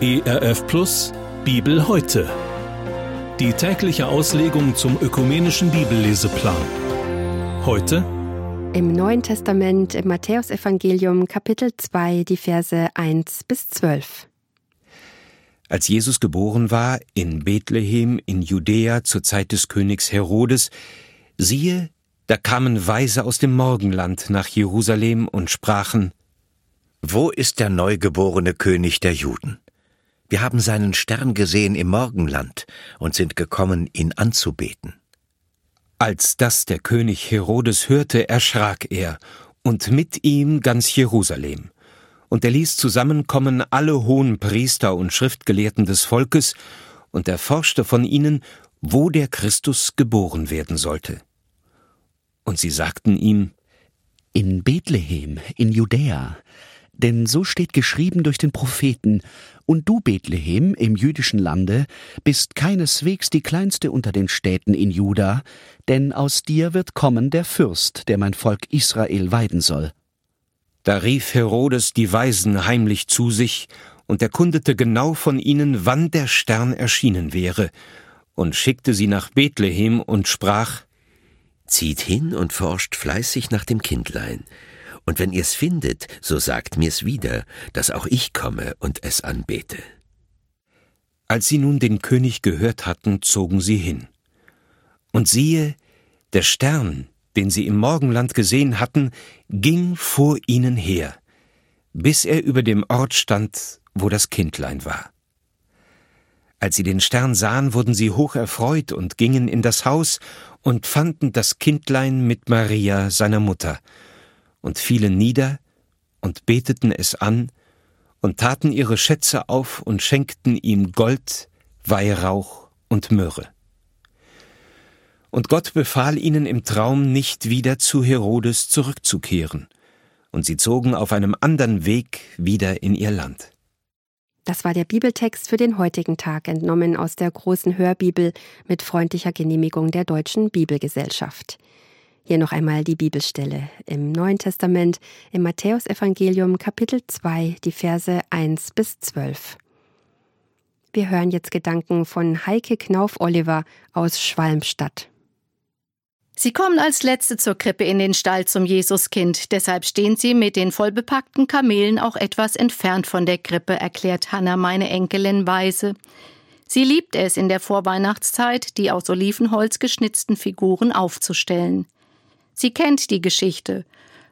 ERF Plus Bibel heute. Die tägliche Auslegung zum ökumenischen Bibelleseplan. Heute im Neuen Testament im Matthäusevangelium Kapitel 2 die Verse 1 bis 12. Als Jesus geboren war in Bethlehem in Judäa zur Zeit des Königs Herodes, siehe, da kamen Weise aus dem Morgenland nach Jerusalem und sprachen Wo ist der neugeborene König der Juden? Wir haben seinen Stern gesehen im Morgenland und sind gekommen, ihn anzubeten. Als das der König Herodes hörte, erschrak er, und mit ihm ganz Jerusalem. Und er ließ zusammenkommen alle hohen Priester und Schriftgelehrten des Volkes und erforschte von ihnen, wo der Christus geboren werden sollte. Und sie sagten ihm, In Bethlehem, in Judäa, denn so steht geschrieben durch den Propheten, und du, Bethlehem, im jüdischen Lande, bist keineswegs die kleinste unter den Städten in Juda, denn aus dir wird kommen der Fürst, der mein Volk Israel weiden soll. Da rief Herodes die Weisen heimlich zu sich und erkundete genau von ihnen, wann der Stern erschienen wäre, und schickte sie nach Bethlehem und sprach Zieht hin und forscht fleißig nach dem Kindlein, und wenn ihr's findet, so sagt mir's wieder, dass auch ich komme und es anbete. Als sie nun den König gehört hatten, zogen sie hin. Und siehe, der Stern, den sie im Morgenland gesehen hatten, ging vor ihnen her, bis er über dem Ort stand, wo das Kindlein war. Als sie den Stern sahen, wurden sie hoch erfreut und gingen in das Haus und fanden das Kindlein mit Maria, seiner Mutter, und fielen nieder und beteten es an und taten ihre Schätze auf und schenkten ihm Gold, Weihrauch und Myrrhe. Und Gott befahl ihnen im Traum nicht wieder zu Herodes zurückzukehren, und sie zogen auf einem anderen Weg wieder in ihr Land. Das war der Bibeltext für den heutigen Tag, entnommen aus der großen Hörbibel mit freundlicher Genehmigung der Deutschen Bibelgesellschaft. Hier noch einmal die Bibelstelle im Neuen Testament im Matthäusevangelium Kapitel 2, die Verse 1 bis 12. Wir hören jetzt Gedanken von Heike Knauf-Oliver aus Schwalmstadt. Sie kommen als Letzte zur Krippe in den Stall zum Jesuskind, deshalb stehen sie mit den vollbepackten Kamelen auch etwas entfernt von der Krippe, erklärt Hanna, meine Enkelin, weise. Sie liebt es, in der Vorweihnachtszeit die aus Olivenholz geschnitzten Figuren aufzustellen. Sie kennt die Geschichte,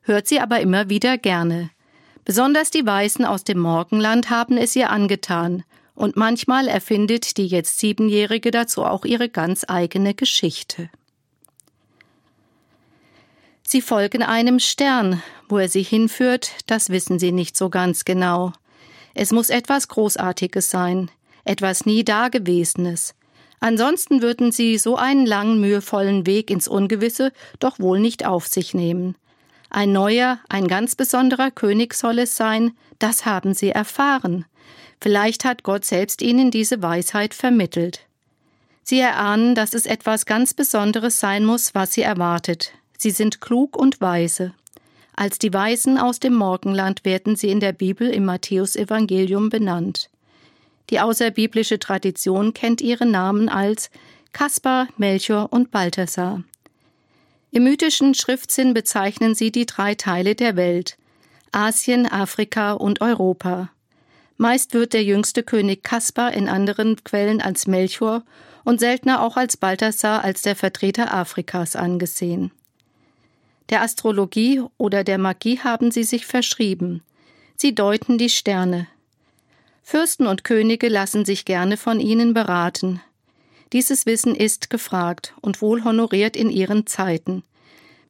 hört sie aber immer wieder gerne. Besonders die Weißen aus dem Morgenland haben es ihr angetan, und manchmal erfindet die jetzt Siebenjährige dazu auch ihre ganz eigene Geschichte. Sie folgen einem Stern, wo er sie hinführt, das wissen sie nicht so ganz genau. Es muss etwas Großartiges sein, etwas nie Dagewesenes, Ansonsten würden sie so einen langen, mühevollen Weg ins Ungewisse doch wohl nicht auf sich nehmen. Ein neuer, ein ganz besonderer König soll es sein, das haben sie erfahren. Vielleicht hat Gott selbst ihnen diese Weisheit vermittelt. Sie erahnen, dass es etwas ganz Besonderes sein muss, was sie erwartet. Sie sind klug und weise. Als die Weisen aus dem Morgenland werden sie in der Bibel im Matthäusevangelium benannt. Die außerbiblische Tradition kennt ihre Namen als Kaspar, Melchior und Balthasar. Im mythischen Schriftsinn bezeichnen sie die drei Teile der Welt Asien, Afrika und Europa. Meist wird der jüngste König Kaspar in anderen Quellen als Melchior und seltener auch als Balthasar als der Vertreter Afrikas angesehen. Der Astrologie oder der Magie haben sie sich verschrieben. Sie deuten die Sterne, Fürsten und Könige lassen sich gerne von ihnen beraten. Dieses Wissen ist gefragt und wohl honoriert in ihren Zeiten.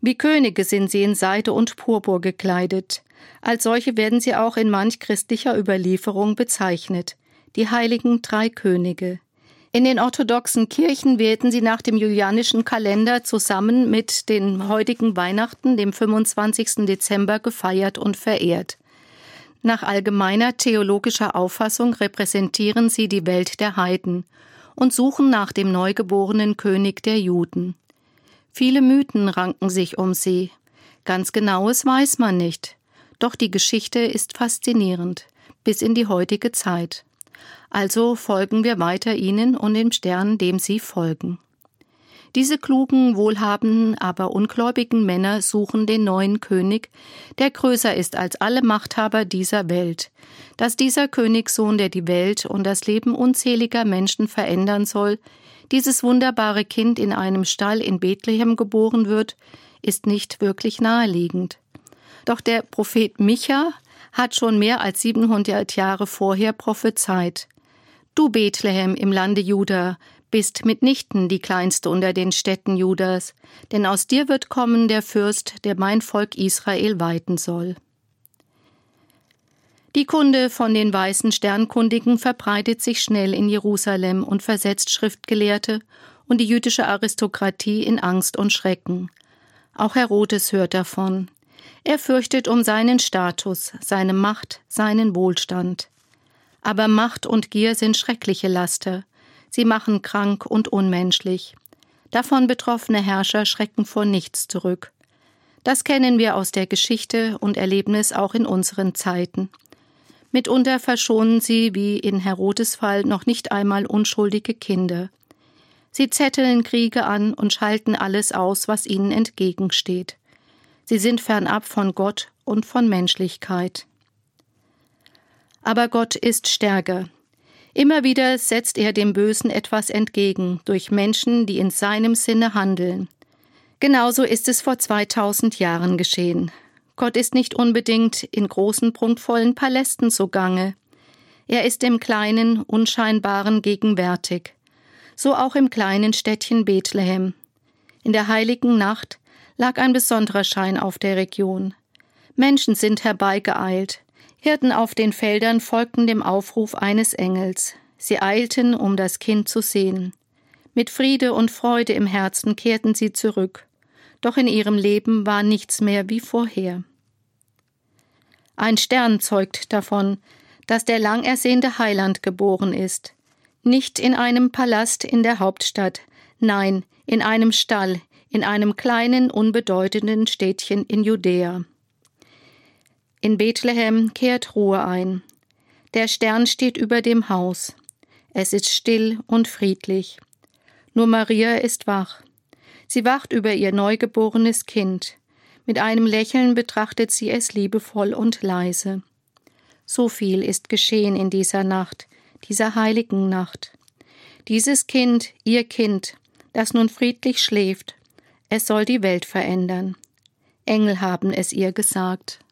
Wie Könige sind sie in Seide und Purpur gekleidet. Als solche werden sie auch in manch christlicher Überlieferung bezeichnet. Die heiligen drei Könige. In den orthodoxen Kirchen werden sie nach dem julianischen Kalender zusammen mit den heutigen Weihnachten, dem 25. Dezember, gefeiert und verehrt. Nach allgemeiner theologischer Auffassung repräsentieren sie die Welt der Heiden und suchen nach dem neugeborenen König der Juden. Viele Mythen ranken sich um sie. Ganz genaues weiß man nicht. Doch die Geschichte ist faszinierend bis in die heutige Zeit. Also folgen wir weiter ihnen und dem Stern, dem sie folgen. Diese klugen, wohlhabenden, aber ungläubigen Männer suchen den neuen König, der größer ist als alle Machthaber dieser Welt. Dass dieser Königssohn, der die Welt und das Leben unzähliger Menschen verändern soll, dieses wunderbare Kind in einem Stall in Bethlehem geboren wird, ist nicht wirklich naheliegend. Doch der Prophet Micha hat schon mehr als 700 Jahre vorher prophezeit. Du Bethlehem im Lande Juda bist mitnichten die kleinste unter den Städten Judas, denn aus dir wird kommen der Fürst, der mein Volk Israel weiten soll. Die Kunde von den weißen Sternkundigen verbreitet sich schnell in Jerusalem und versetzt Schriftgelehrte und die jüdische Aristokratie in Angst und Schrecken. Auch Herodes hört davon. Er fürchtet um seinen Status, seine Macht, seinen Wohlstand. Aber Macht und Gier sind schreckliche Laster. Sie machen krank und unmenschlich. Davon betroffene Herrscher schrecken vor nichts zurück. Das kennen wir aus der Geschichte und erleben es auch in unseren Zeiten. Mitunter verschonen sie, wie in Herodes Fall, noch nicht einmal unschuldige Kinder. Sie zetteln Kriege an und schalten alles aus, was ihnen entgegensteht. Sie sind fernab von Gott und von Menschlichkeit. Aber Gott ist stärker. Immer wieder setzt er dem Bösen etwas entgegen durch Menschen, die in seinem Sinne handeln. Genauso ist es vor 2000 Jahren geschehen. Gott ist nicht unbedingt in großen, prunkvollen Palästen zugange. Er ist im kleinen, unscheinbaren gegenwärtig. So auch im kleinen Städtchen Bethlehem. In der heiligen Nacht lag ein besonderer Schein auf der Region. Menschen sind herbeigeeilt. Hirten auf den Feldern folgten dem Aufruf eines Engels. Sie eilten, um das Kind zu sehen. Mit Friede und Freude im Herzen kehrten sie zurück doch in ihrem Leben war nichts mehr wie vorher. Ein Stern zeugt davon, dass der lang ersehnte Heiland geboren ist, nicht in einem Palast in der Hauptstadt, nein, in einem Stall, in einem kleinen, unbedeutenden Städtchen in Judäa. In Bethlehem kehrt Ruhe ein. Der Stern steht über dem Haus. Es ist still und friedlich. Nur Maria ist wach. Sie wacht über ihr neugeborenes Kind. Mit einem Lächeln betrachtet sie es liebevoll und leise. So viel ist geschehen in dieser Nacht, dieser heiligen Nacht. Dieses Kind, ihr Kind, das nun friedlich schläft, es soll die Welt verändern. Engel haben es ihr gesagt.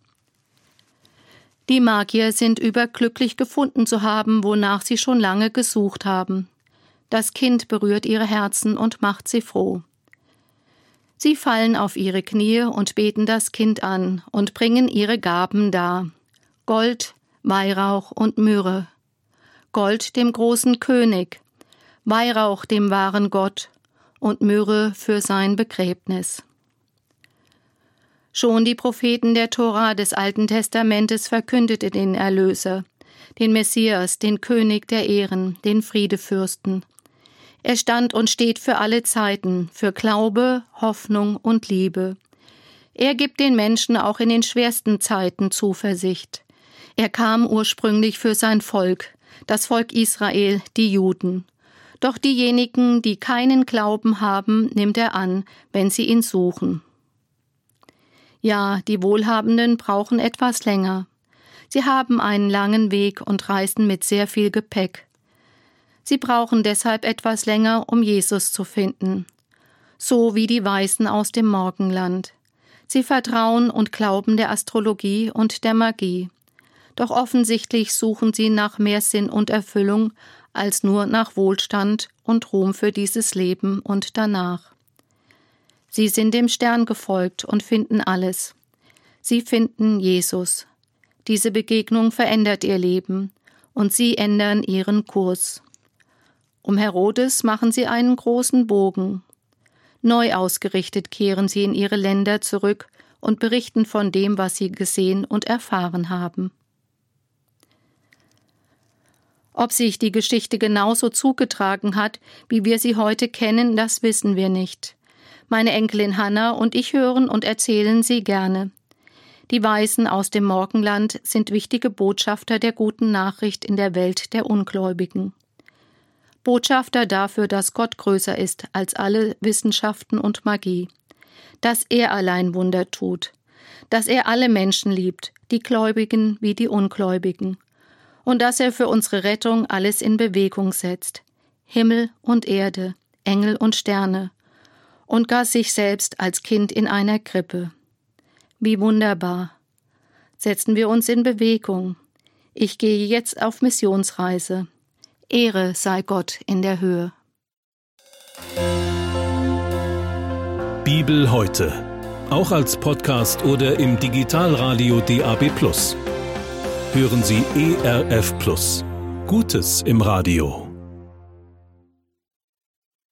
Die Magier sind überglücklich gefunden zu haben, wonach sie schon lange gesucht haben. Das Kind berührt ihre Herzen und macht sie froh. Sie fallen auf ihre Knie und beten das Kind an und bringen ihre Gaben dar. Gold, Weihrauch und Myrrhe. Gold dem großen König, Weihrauch dem wahren Gott und Myrrhe für sein Begräbnis. Schon die Propheten der Tora des Alten Testamentes verkündete den Erlöser, den Messias, den König der Ehren, den Friedefürsten. Er stand und steht für alle Zeiten, für Glaube, Hoffnung und Liebe. Er gibt den Menschen auch in den schwersten Zeiten Zuversicht. Er kam ursprünglich für sein Volk, das Volk Israel, die Juden. Doch diejenigen, die keinen Glauben haben, nimmt er an, wenn sie ihn suchen. Ja, die Wohlhabenden brauchen etwas länger. Sie haben einen langen Weg und reisen mit sehr viel Gepäck. Sie brauchen deshalb etwas länger, um Jesus zu finden. So wie die Weißen aus dem Morgenland. Sie vertrauen und glauben der Astrologie und der Magie. Doch offensichtlich suchen sie nach mehr Sinn und Erfüllung als nur nach Wohlstand und Ruhm für dieses Leben und danach. Sie sind dem Stern gefolgt und finden alles. Sie finden Jesus. Diese Begegnung verändert ihr Leben, und sie ändern ihren Kurs. Um Herodes machen sie einen großen Bogen. Neu ausgerichtet kehren sie in ihre Länder zurück und berichten von dem, was sie gesehen und erfahren haben. Ob sich die Geschichte genauso zugetragen hat, wie wir sie heute kennen, das wissen wir nicht. Meine Enkelin Hannah und ich hören und erzählen sie gerne. Die Weisen aus dem Morgenland sind wichtige Botschafter der guten Nachricht in der Welt der Ungläubigen. Botschafter dafür, dass Gott größer ist als alle Wissenschaften und Magie, dass er allein Wunder tut, dass er alle Menschen liebt, die Gläubigen wie die Ungläubigen, und dass er für unsere Rettung alles in Bewegung setzt, Himmel und Erde, Engel und Sterne, und gar sich selbst als Kind in einer Krippe. Wie wunderbar. Setzen wir uns in Bewegung. Ich gehe jetzt auf Missionsreise. Ehre sei Gott in der Höhe. Bibel heute. Auch als Podcast oder im Digitalradio DAB. Hören Sie ERF Gutes im Radio.